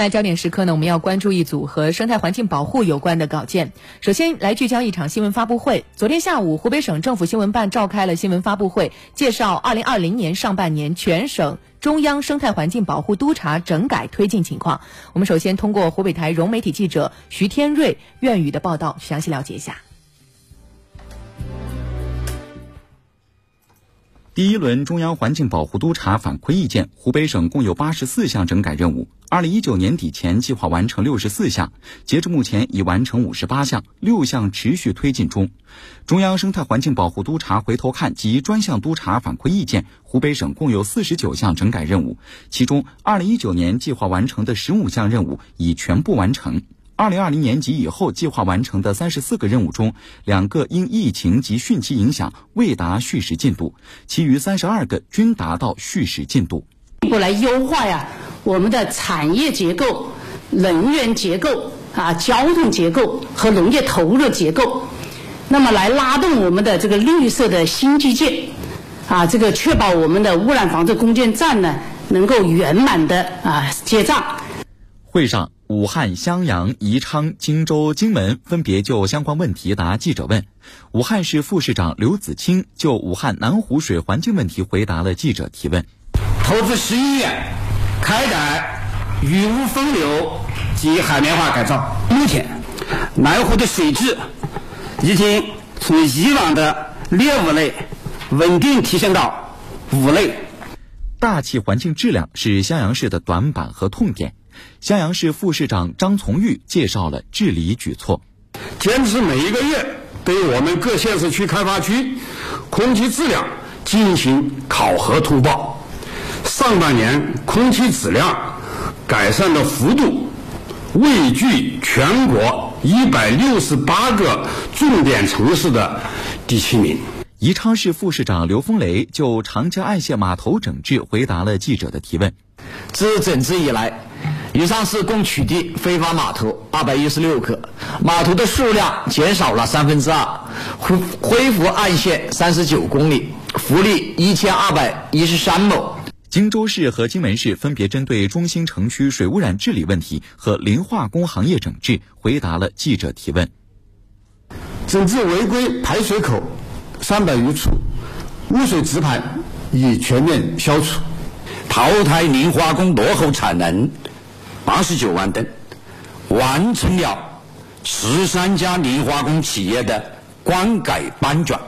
在焦点时刻呢，我们要关注一组和生态环境保护有关的稿件。首先来聚焦一场新闻发布会。昨天下午，湖北省政府新闻办召开了新闻发布会，介绍二零二零年上半年全省中央生态环境保护督查整改推进情况。我们首先通过湖北台融媒体记者徐天瑞、苑宇的报道，详细了解一下。第一轮中央环境保护督查反馈意见，湖北省共有八十四项整改任务。二零一九年底前计划完成六十四项，截至目前已完成五十八项，六项持续推进中。中央生态环境保护督查回头看及专项督查反馈意见，湖北省共有四十九项整改任务，其中二零一九年计划完成的十五项任务已全部完成。二零二零年及以后计划完成的三十四个任务中，两个因疫情及汛期影响未达蓄时进度，其余三十二个均达到蓄时进度。过来优化呀，我们的产业结构、能源结构啊、交通结构和农业投入结构，那么来拉动我们的这个绿色的新基建啊，这个确保我们的污染防治攻坚战呢能够圆满的啊结账。会上。武汉、襄阳、宜昌、荆州、荆门分别就相关问题答记者问。武汉市副市长刘子清就武汉南湖水环境问题回答了记者提问。投资十亿元开展雨污分流及海绵化改造。目前，南湖的水质已经从以往的劣五类稳定提升到五类。大气环境质量是襄阳市的短板和痛点。襄阳市副市长张从玉介绍了治理举措，坚持每一个月对我们各县市区开发区空气质量进行考核通报。上半年空气质量改善的幅度位居全国一百六十八个重点城市的第七名。宜昌市副市长刘峰雷就长江岸线码头整治回答了记者的提问。自整治以来。宜昌市共取缔非法码头二百一十六个，码头的数量减少了三分之二，恢恢复岸线三十九公里，浮力一千二百一十三亩。荆州市和荆门市分别针对中心城区水污染治理问题和磷化工行业整治回答了记者提问。整治违规排水口三百余处，污水直排已全面消除，淘汰磷化工落后产能。八十九万吨，完成了十三家磷化工企业的关改搬转。